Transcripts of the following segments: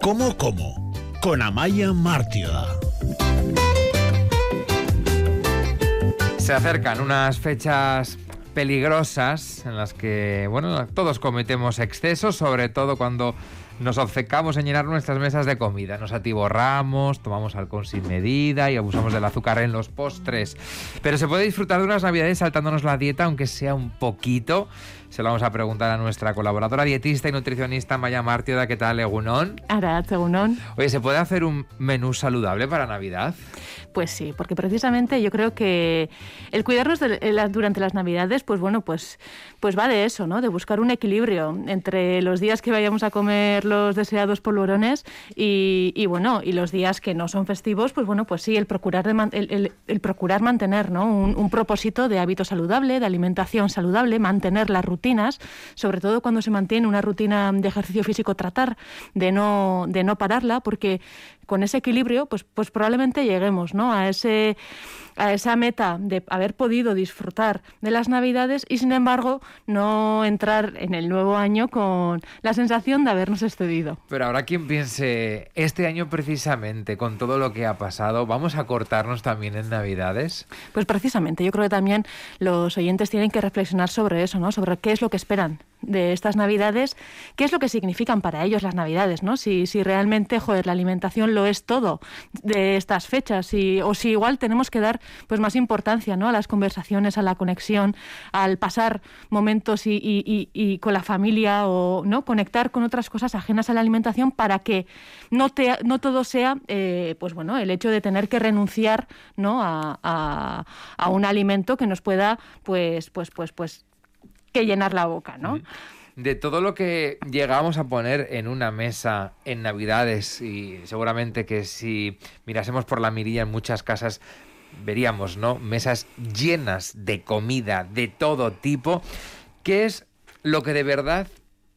¿Cómo, cómo? Con Amaya Mártida. Se acercan unas fechas peligrosas en las que, bueno, todos cometemos excesos, sobre todo cuando nos obcecamos en llenar nuestras mesas de comida. Nos atiborramos, tomamos alcohol sin medida y abusamos del azúcar en los postres. Pero se puede disfrutar de unas navidades saltándonos la dieta, aunque sea un poquito. Se lo vamos a preguntar a nuestra colaboradora dietista y nutricionista Maya Martioda. ¿Qué tal, Egunon? Ahora, Egunon. Oye, ¿se puede hacer un menú saludable para Navidad? Pues sí, porque precisamente yo creo que el cuidarnos durante las Navidades, pues bueno, pues, pues va de eso, ¿no? De buscar un equilibrio entre los días que vayamos a comer los deseados polvorones y, bueno, y los días que no son festivos, pues bueno, pues sí, el procurar, el, procurar mantener, ¿no? Un, un propósito de hábito saludable, de alimentación saludable, mantener la rutina sobre todo cuando se mantiene una rutina de ejercicio físico, tratar de no, de no pararla, porque con ese equilibrio, pues, pues probablemente lleguemos ¿no? a, ese, a esa meta de haber podido disfrutar de las Navidades y, sin embargo, no entrar en el nuevo año con la sensación de habernos excedido. Pero ahora quien piense, este año precisamente, con todo lo que ha pasado, ¿vamos a cortarnos también en Navidades? Pues precisamente, yo creo que también los oyentes tienen que reflexionar sobre eso, ¿no? Sobre qué es lo que esperan de estas Navidades, qué es lo que significan para ellos las Navidades, ¿no? Si, si realmente, joder, la alimentación lo es todo de estas fechas y, o si igual tenemos que dar pues más importancia, ¿no? A las conversaciones, a la conexión, al pasar momentos y, y, con la familia o, ¿no? Conectar con otras cosas ajenas a la alimentación para que no, te, no todo sea, eh, pues bueno, el hecho de tener que renunciar, ¿no? A, a, a un alimento que nos pueda, pues, pues, pues, pues que llenar la boca, ¿no? De todo lo que llegamos a poner en una mesa en Navidades y seguramente que si mirásemos por la mirilla en muchas casas veríamos, ¿no? Mesas llenas de comida de todo tipo. ¿Qué es lo que de verdad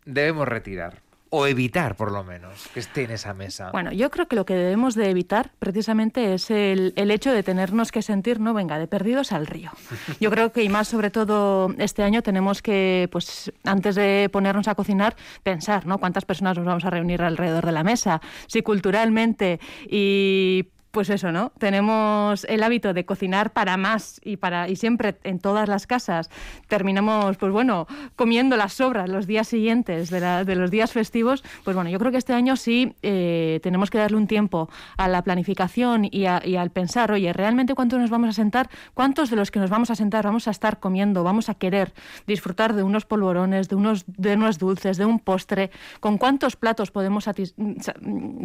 debemos retirar? O evitar por lo menos que esté en esa mesa? Bueno, yo creo que lo que debemos de evitar precisamente es el, el, hecho de tenernos que sentir, no venga, de perdidos al río. Yo creo que y más sobre todo este año tenemos que, pues antes de ponernos a cocinar, pensar, ¿no? ¿Cuántas personas nos vamos a reunir alrededor de la mesa? Si culturalmente y pues eso, ¿no? Tenemos el hábito de cocinar para más y para y siempre en todas las casas terminamos, pues bueno, comiendo las sobras los días siguientes de, los días festivos. Pues bueno, yo creo que este año sí eh, tenemos que darle un tiempo a la planificación y, al pensar, oye, realmente cuántos nos vamos a sentar, cuántos de los que nos vamos a sentar vamos a estar comiendo, vamos a querer disfrutar de unos polvorones, de unos de unos dulces, de un postre, con cuántos platos podemos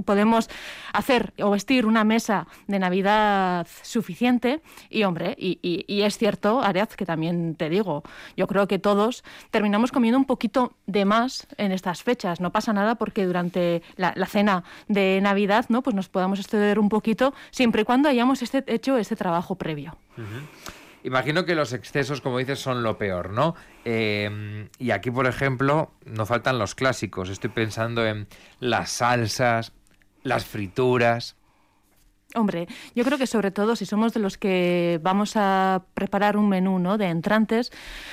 podemos hacer o vestir una mesa de Navidad suficiente. Y hombre, y, es cierto, Ariaz, que también te digo, yo creo que todos terminamos comiendo un poquito de más en estas fechas. No pasa nada porque durante la, cena de Navidad no pues nos podamos exceder un poquito siempre y cuando hayamos este, hecho este trabajo previo. Imagino que los excesos, como dices, son lo peor, ¿no? Eh, y aquí, por ejemplo, no faltan los clásicos. Estoy pensando en las salsas, las frituras. Hombre, yo creo que sobre todo si somos de los que vamos a preparar un menú ¿no? de entrantes,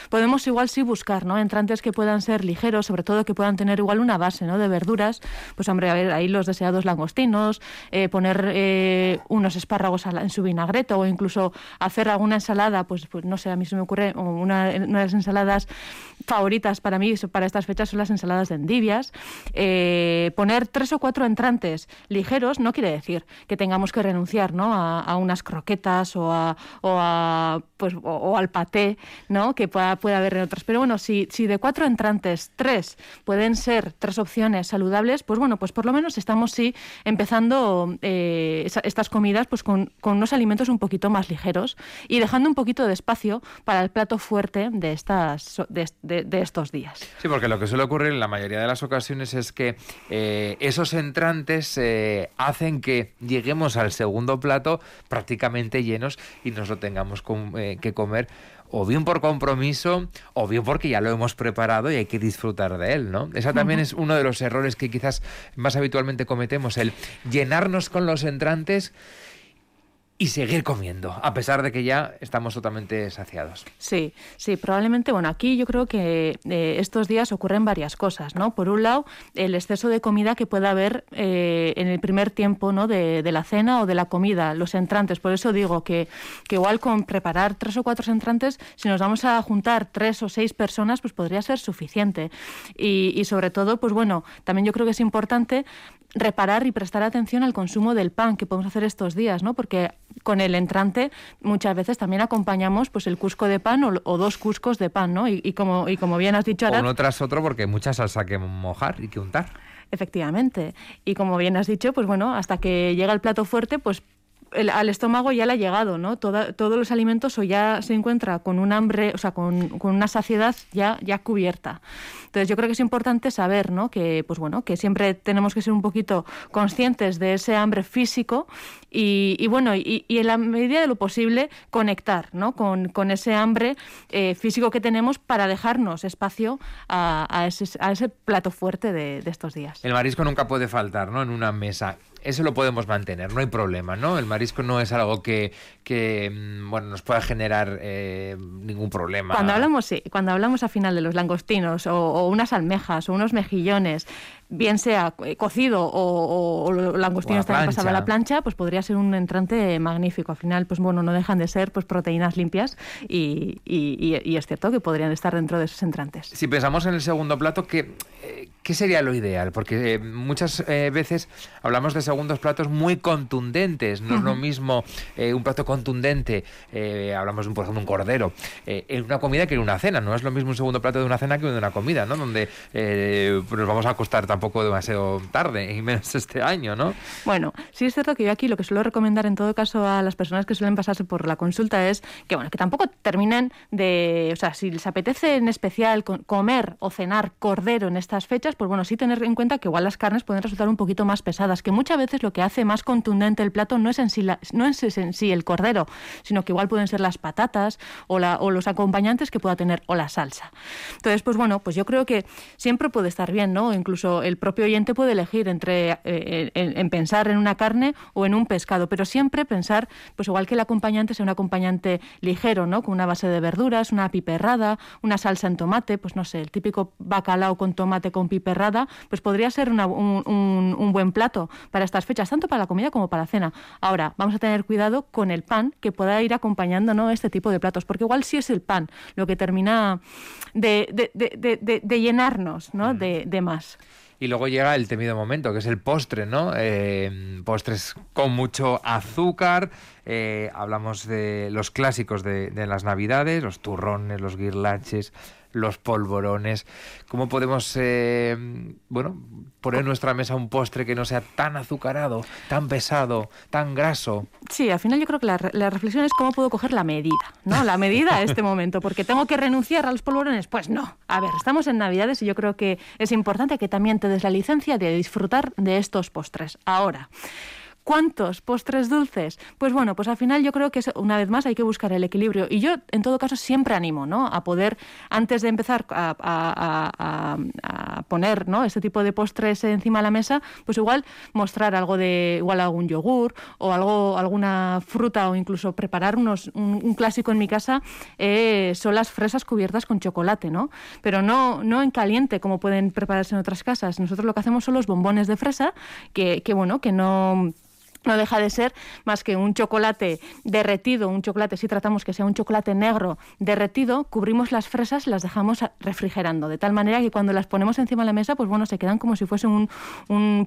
podemos igual sí buscar ¿no? entrantes que puedan ser ligeros, sobre todo que puedan tener igual una base ¿no? de verduras. Pues hombre, a ver, ahí los deseados langostinos, eh, poner eh, unos espárragos en su vinagreto o incluso hacer alguna ensalada, pues, pues no sé, a mí se me ocurre una, una ensaladas favoritas para mí para estas fechas son las ensaladas de endivias. Eh, poner tres o cuatro entrantes ligeros no quiere decir que tengamos que renunciar ¿no? a, unas croquetas o, a, o, a, pues, o, al paté ¿no? que pueda, pueda haber en otras. Pero bueno, si, si de cuatro entrantes, tres pueden ser tres opciones saludables, pues bueno, pues por lo menos estamos sí empezando eh, estas comidas pues con, con, unos alimentos un poquito más ligeros y dejando un poquito de espacio para el plato fuerte de, estas, de, estos días. Sí, porque lo que suele ocurrir en la mayoría de las ocasiones es que eh, esos entrantes eh, hacen que lleguemos al segundo plato prácticamente llenos y nos lo tengamos eh, que comer o bien por compromiso o bien porque ya lo hemos preparado y hay que disfrutar de él, ¿no? Esa también es uno de los errores que quizás más habitualmente cometemos, el llenarnos con los entrantes y seguir comiendo, a pesar de que ya estamos totalmente saciados. Sí, sí, probablemente, bueno, aquí yo creo que eh, estos días ocurren varias cosas, ¿no? Por un lado, el exceso de comida que pueda haber eh, en el primer tiempo, ¿no? De, la cena o de la comida, los entrantes. Por eso digo que, que igual con preparar tres o cuatro entrantes, si nos vamos a juntar tres o seis personas, pues podría ser suficiente. Y, y sobre todo, pues bueno, también yo creo que es importante reparar y prestar atención al consumo del pan que podemos hacer estos días, ¿no? Porque con el entrante muchas veces también acompañamos pues el cusco de pan o, dos cuscos de pan, ¿no? Y, como, y como bien has dicho ahora... Uno tras otro porque hay mucha salsa que mojar y que untar. Efectivamente. Y como bien has dicho, pues bueno, hasta que llega el plato fuerte, pues al estómago ya le ha llegado, ¿no? todos los alimentos o ya se encuentra con un hambre, o sea, con, una saciedad ya, ya cubierta. Entonces yo creo que es importante saber, ¿no? Que, pues bueno, que siempre tenemos que ser un poquito conscientes de ese hambre físico y, bueno, y, en la medida de lo posible conectar, ¿no? Con, ese hambre eh, físico que tenemos para dejarnos espacio a, ese, plato fuerte de estos días. El marisco nunca puede faltar, ¿no? En una mesa eso lo podemos mantener, no hay problema, ¿no? El marisco no es algo que, que mm, bueno, nos pueda generar eh, ningún problema. Cuando hablamos, sí, cuando hablamos al final de los langostinos o, unas almejas o unos mejillones, bien sea eh, cocido o, o langostinos también pasado a la plancha, pues podría ser un entrante magnífico. Al final, pues bueno, no dejan de ser pues proteínas limpias y, y, es cierto que podrían estar dentro de esos entrantes. Si pensamos en el segundo plato, ¿qué, eh, ¿qué sería lo ideal? Porque eh, muchas veces hablamos de segundos platos muy contundentes. No es lo mismo un plato contundente, hablamos de un, por ejemplo, un cordero, en una comida que en una cena. No es lo mismo un segundo plato de una cena que de una comida, ¿no? Donde nos vamos a acostar tampoco demasiado tarde, y menos este año, ¿no? Bueno, sí es cierto que yo aquí lo que suelo recomendar en todo caso a las personas que suelen pasarse por la consulta es que, bueno, que tampoco terminen de, o sea, si les apetece en especial comer o cenar cordero en estas fechas, pues bueno, sí tener en cuenta que igual las carnes pueden resultar un poquito más pesadas, que muchas veces lo que hace más contundente el plato no es en sí, no es en sí el cordero, sino que igual pueden ser las patatas o, los acompañantes que pueda tener o la salsa. Entonces, pues bueno, pues yo creo que siempre puede estar bien, ¿no? Incluso el propio oyente puede elegir entre eh, en, pensar en una carne o en un pescado, pero siempre pensar, pues igual que el acompañante sea un acompañante ligero, ¿no? Con una base de verduras, una piperrada, una salsa en tomate, pues no sé, el típico bacalao con tomate con piperrada, pues podría ser un, un, buen plato para estas fechas, tanto para la comida como para la cena. Ahora, vamos a tener cuidado con el pan que pueda ir acompañando ¿no? este tipo de platos, porque igual sí es el pan lo que termina de, de, llenarnos ¿no? Mm. de más. Y luego llega el temido momento, que es el postre, ¿no? Eh, postres con mucho azúcar. Eh, hablamos de los clásicos de, de, las Navidades, los turrones, los guirlaches, los polvorones. ¿Cómo podemos, eh, bueno, poner en nuestra mesa un postre que no sea tan azucarado, tan pesado, tan graso? Sí, al final yo creo que la, la reflexión es cómo puedo coger la medida, ¿no? La medida a este momento, porque tengo que renunciar a los polvorones. Pues no. A ver, estamos en Navidades y yo creo que es importante que también te des la licencia de disfrutar de estos postres. Ahora. ¿Cuántos postres dulces? Pues bueno, pues al final yo creo que una vez más hay que buscar el equilibrio. Y yo, en todo caso, siempre animo ¿no? a poder, antes de empezar a, poner ¿no? este tipo de postres encima de la mesa, pues igual mostrar algo de, igual algún yogur o algo, alguna fruta o incluso preparar unos, un, clásico en mi casa eh, son las fresas cubiertas con chocolate, ¿no? Pero no, no en caliente como pueden prepararse en otras casas. Nosotros lo que hacemos son los bombones de fresa, que, que bueno, que no no deja de ser más que un chocolate derretido, un chocolate, si tratamos que sea un chocolate negro derretido, cubrimos las fresas y las dejamos refrigerando, de tal manera que cuando las ponemos encima de la mesa, pues bueno, se quedan como si fuese un,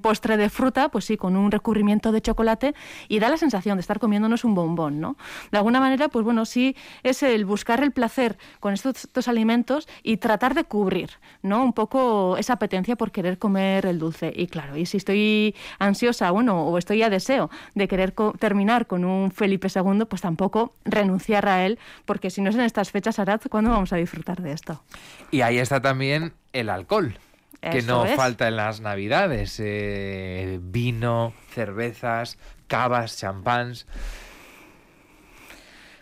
postre de fruta, pues sí, con un recubrimiento de chocolate y da la sensación de estar comiéndonos un bombón, ¿no? De alguna manera, pues bueno, sí es el buscar el placer con estos, estos alimentos y tratar de cubrir, ¿no? Un poco esa apetencia por querer comer el dulce. Y claro, y si estoy ansiosa, bueno, o estoy a deseo de querer terminar con un Felipe II, pues tampoco renunciar a él, porque si no es en estas fechas, Arad, ¿cuándo vamos a disfrutar de esto? Y ahí está también el alcohol. que no falta en las navidades. Eh, vino, cervezas, cavas, champáns.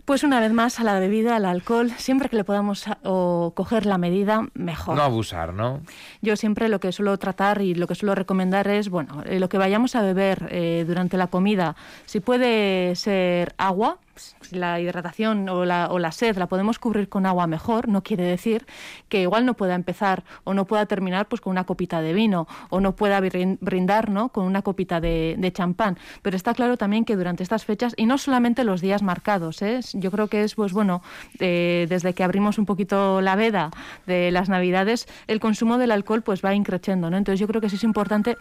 Pues una vez más a la bebida, al alcohol, siempre que le podamos o coger la medida, mejor. No abusar, ¿no? Yo siempre lo que suelo tratar y lo que suelo recomendar es, bueno, eh, lo que vayamos a beber eh, durante la comida, si puede ser agua, la hidratación o la, o la sed la podemos cubrir con agua mejor, no quiere decir que igual no pueda empezar o no pueda terminar pues con una copita de vino o no pueda brindar ¿no? con una copita de, champán. Pero está claro también que durante estas fechas, y no solamente los días marcados, ¿eh? yo creo que es, pues bueno, eh, desde que abrimos un poquito la veda de las Navidades, el consumo del alcohol pues va increciendo, ¿no? Entonces yo creo que sí es importante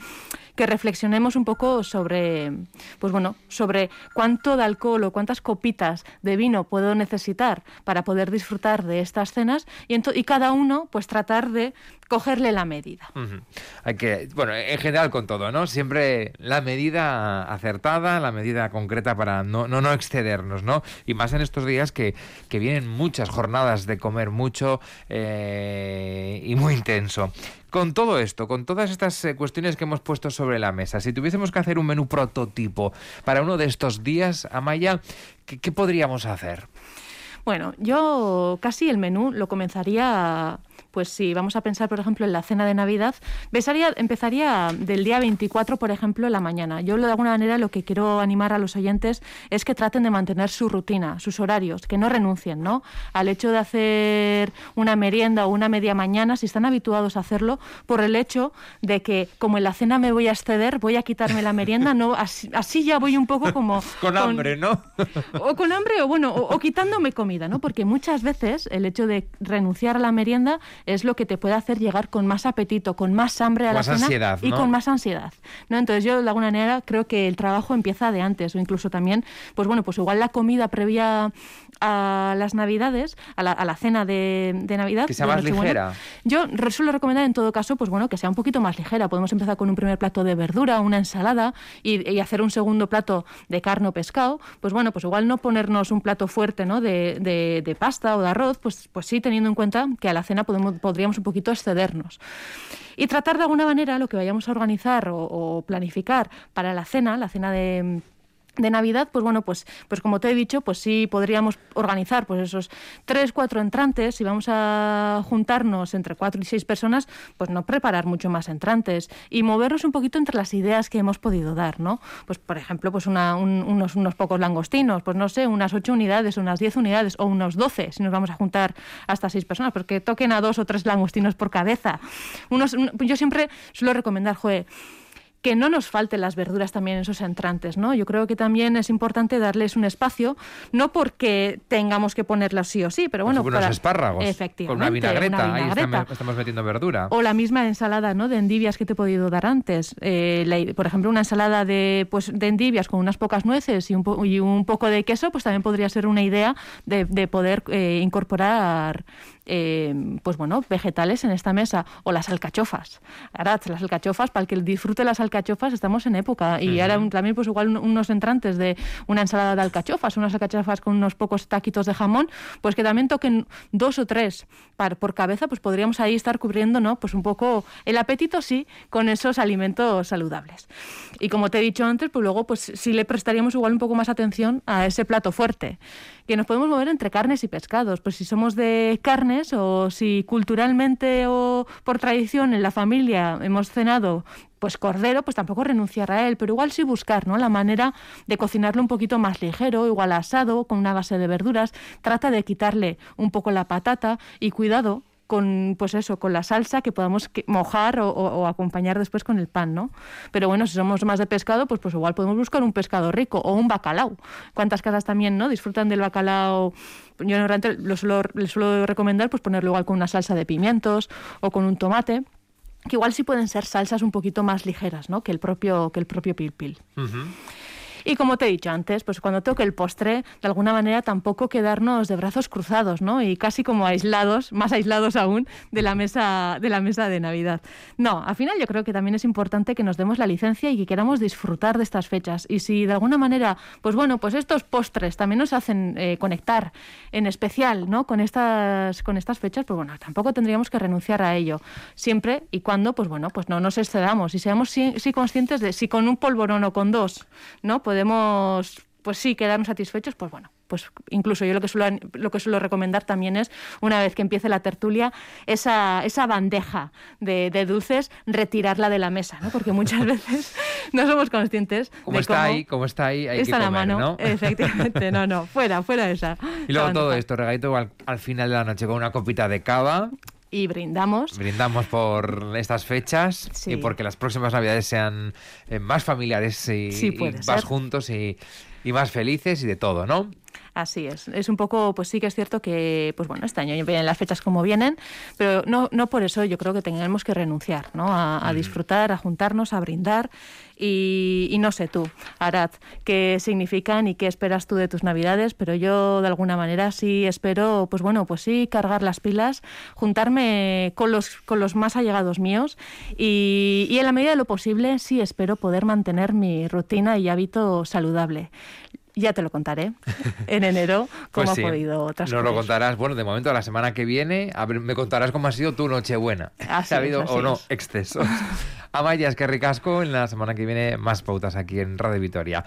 que reflexionemos un poco sobre, pues bueno, sobre cuánto de alcohol o cuántas copitas de vino puedo necesitar para poder disfrutar de estas cenas y, y cada uno pues tratar de cogerle la medida. Hay que, bueno, en general con todo, ¿no? Siempre la medida acertada, la medida concreta para no, no, no excedernos, ¿no? Y más en estos días que, que vienen muchas jornadas de comer mucho eh, y muy intenso. Con todo esto, con todas estas eh, cuestiones que hemos puesto sobre la mesa, si tuviésemos que hacer un menú prototipo para uno de estos días, Amaya, ¿qué, qué podríamos hacer? Bueno, yo casi el menú lo comenzaría pues si vamos a pensar, por ejemplo, en la cena de Navidad, empezaría del día 24, por ejemplo, en la mañana. Yo, de alguna manera, lo que quiero animar a los oyentes es que traten de mantener su rutina, sus horarios, que no renuncien ¿no? al hecho de hacer una merienda o una media mañana, si están habituados a hacerlo, por el hecho de que, como en la cena me voy a exceder, voy a quitarme la merienda, no así, ya voy un poco como... con, hambre, ¿no? o con hambre, o bueno, o, o quitándome comida, ¿no? Porque muchas veces el hecho de renunciar a la merienda es lo que te puede hacer llegar con más apetito, con más hambre a la cena y con más ansiedad. ¿no? Entonces yo de alguna manera creo que el trabajo empieza de antes o incluso también, pues bueno, pues igual la comida previa a las Navidades, a la, cena de, Navidad. Que sea más ligera. Yo suelo recomendar en todo caso, pues bueno, que sea un poquito más ligera. Podemos empezar con un primer plato de verdura, una ensalada y, hacer un segundo plato de carne o pescado. Pues bueno, pues igual no ponernos un plato fuerte ¿no? de, de, pasta o de arroz, pues, pues sí teniendo en cuenta que a la cena podemos, podríamos un poquito excedernos. Y tratar de alguna manera lo que vayamos a organizar o planificar para la cena, la cena de de Navidad, pues bueno, pues, pues como te he dicho, pues sí podríamos organizar pues esos tres, cuatro entrantes, si vamos a juntarnos entre cuatro y seis personas, pues no preparar mucho más entrantes y movernos un poquito entre las ideas que hemos podido dar, ¿no? Pues por ejemplo, pues una, unos, unos pocos langostinos, pues no sé, unas ocho unidades, unas diez unidades o unos doce, si nos vamos a juntar hasta seis personas, porque toquen a dos o tres langostinos por cabeza. Unos, yo siempre suelo recomendar, joe, que no nos falten las verduras también en esos entrantes, ¿no? Yo creo que también es importante darles un espacio, no porque tengamos que ponerlas sí o sí, pero bueno, para... unos espárragos, efectivamente, con una vinagreta, ahí estamos, metiendo verdura. O la misma ensalada, ¿no? De endivias que te he podido dar antes, eh, por ejemplo, una ensalada de, pues, de endivias con unas pocas nueces y un, y un poco de queso, pues también podría ser una idea de, de poder eh, incorporar eh, pues bueno, vegetales en esta mesa. O las alcachofas. Ahora, las alcachofas, para el que disfrute las alcachofas, estamos en época. Y ahora también, pues igual unos entrantes de una ensalada de alcachofas, unas alcachofas con unos pocos taquitos de jamón, pues que también toquen dos o tres por cabeza, pues podríamos ahí estar cubriendo, ¿no? Pues un poco el apetito, sí, con esos alimentos saludables. Y como te he dicho antes, pues luego, pues sí le prestaríamos igual un poco más atención a ese plato fuerte que nos podemos mover entre carnes y pescados. Pues si somos de o si culturalmente o por tradición en la familia hemos cenado pues cordero, pues tampoco renunciar a él, pero igual sí buscar, ¿no? La manera de cocinarlo un poquito más ligero, igual asado, con una base de verduras. Trata de quitarle un poco la patata y cuidado con pues eso, con la salsa que podamos mojar o, acompañar después con el pan, ¿no? Pero bueno, si somos más de pescado, pues pues igual podemos buscar un pescado rico o un bacalao. ¿Cuántas casas también, no? Disfrutan del bacalao. Yo normalmente lo suelo, les suelo recomendar pues ponerlo igual con una salsa de pimientos o con un tomate que igual sí pueden ser salsas un poquito más ligeras, ¿no? Que el propio que el propio pilpil. Y como te he dicho antes, pues cuando toque el postre, de alguna manera tampoco quedarnos de brazos cruzados, ¿no? Y casi como aislados, más aislados aún, de la mesa de, la mesa de Navidad. No, al final yo creo que también es importante que nos demos la licencia y que queramos disfrutar de estas fechas. Y si de alguna manera, pues bueno, pues estos postres también nos hacen eh, conectar en especial, ¿no? Con estas, con estas fechas, pues bueno, tampoco tendríamos que renunciar a ello. Siempre y cuando, pues bueno, pues no nos excedamos y seamos sí, conscientes de si con un polvorón o con dos, ¿no? podemos, pues sí, quedarnos satisfechos, pues bueno, pues incluso yo lo que suelo, lo que suelo recomendar también es, una vez que empiece la tertulia, esa, esa bandeja de, dulces, retirarla de la mesa, ¿no? Porque muchas veces no somos conscientes como está ahí, como está ahí, hay está que comer, la mano, ¿no? Efectivamente, no, no, fuera, fuera esa. Y luego todo esto, regalito al, al final de la noche con una copita de cava y brindamos. Brindamos por estas fechas y porque las próximas navidades sean eh, más familiares y, más juntos y, y, más felices y de todo, ¿no? Así es. Es un poco, pues sí que es cierto que, pues bueno, este año vienen las fechas como vienen, pero no, no por eso yo creo que tengamos que renunciar, ¿no? A, disfrutar, a juntarnos, a brindar y, no sé tú, Arad, qué significan y qué esperas tú de tus navidades, pero yo de alguna manera sí espero, pues bueno, pues sí, cargar las pilas, juntarme con los, con los más allegados míos y, y en la medida de lo posible sí espero poder mantener mi rutina y hábito saludable ya te lo contaré en enero cómo pues ha podido transcurrir. Nos lo contarás, bueno, de momento la semana que viene, a ver, me contarás cómo ha sido tu Nochebuena. Así ha habido o no excesos. Amaya, es que ricasco, en la semana que viene más pautas aquí en Radio Vitoria.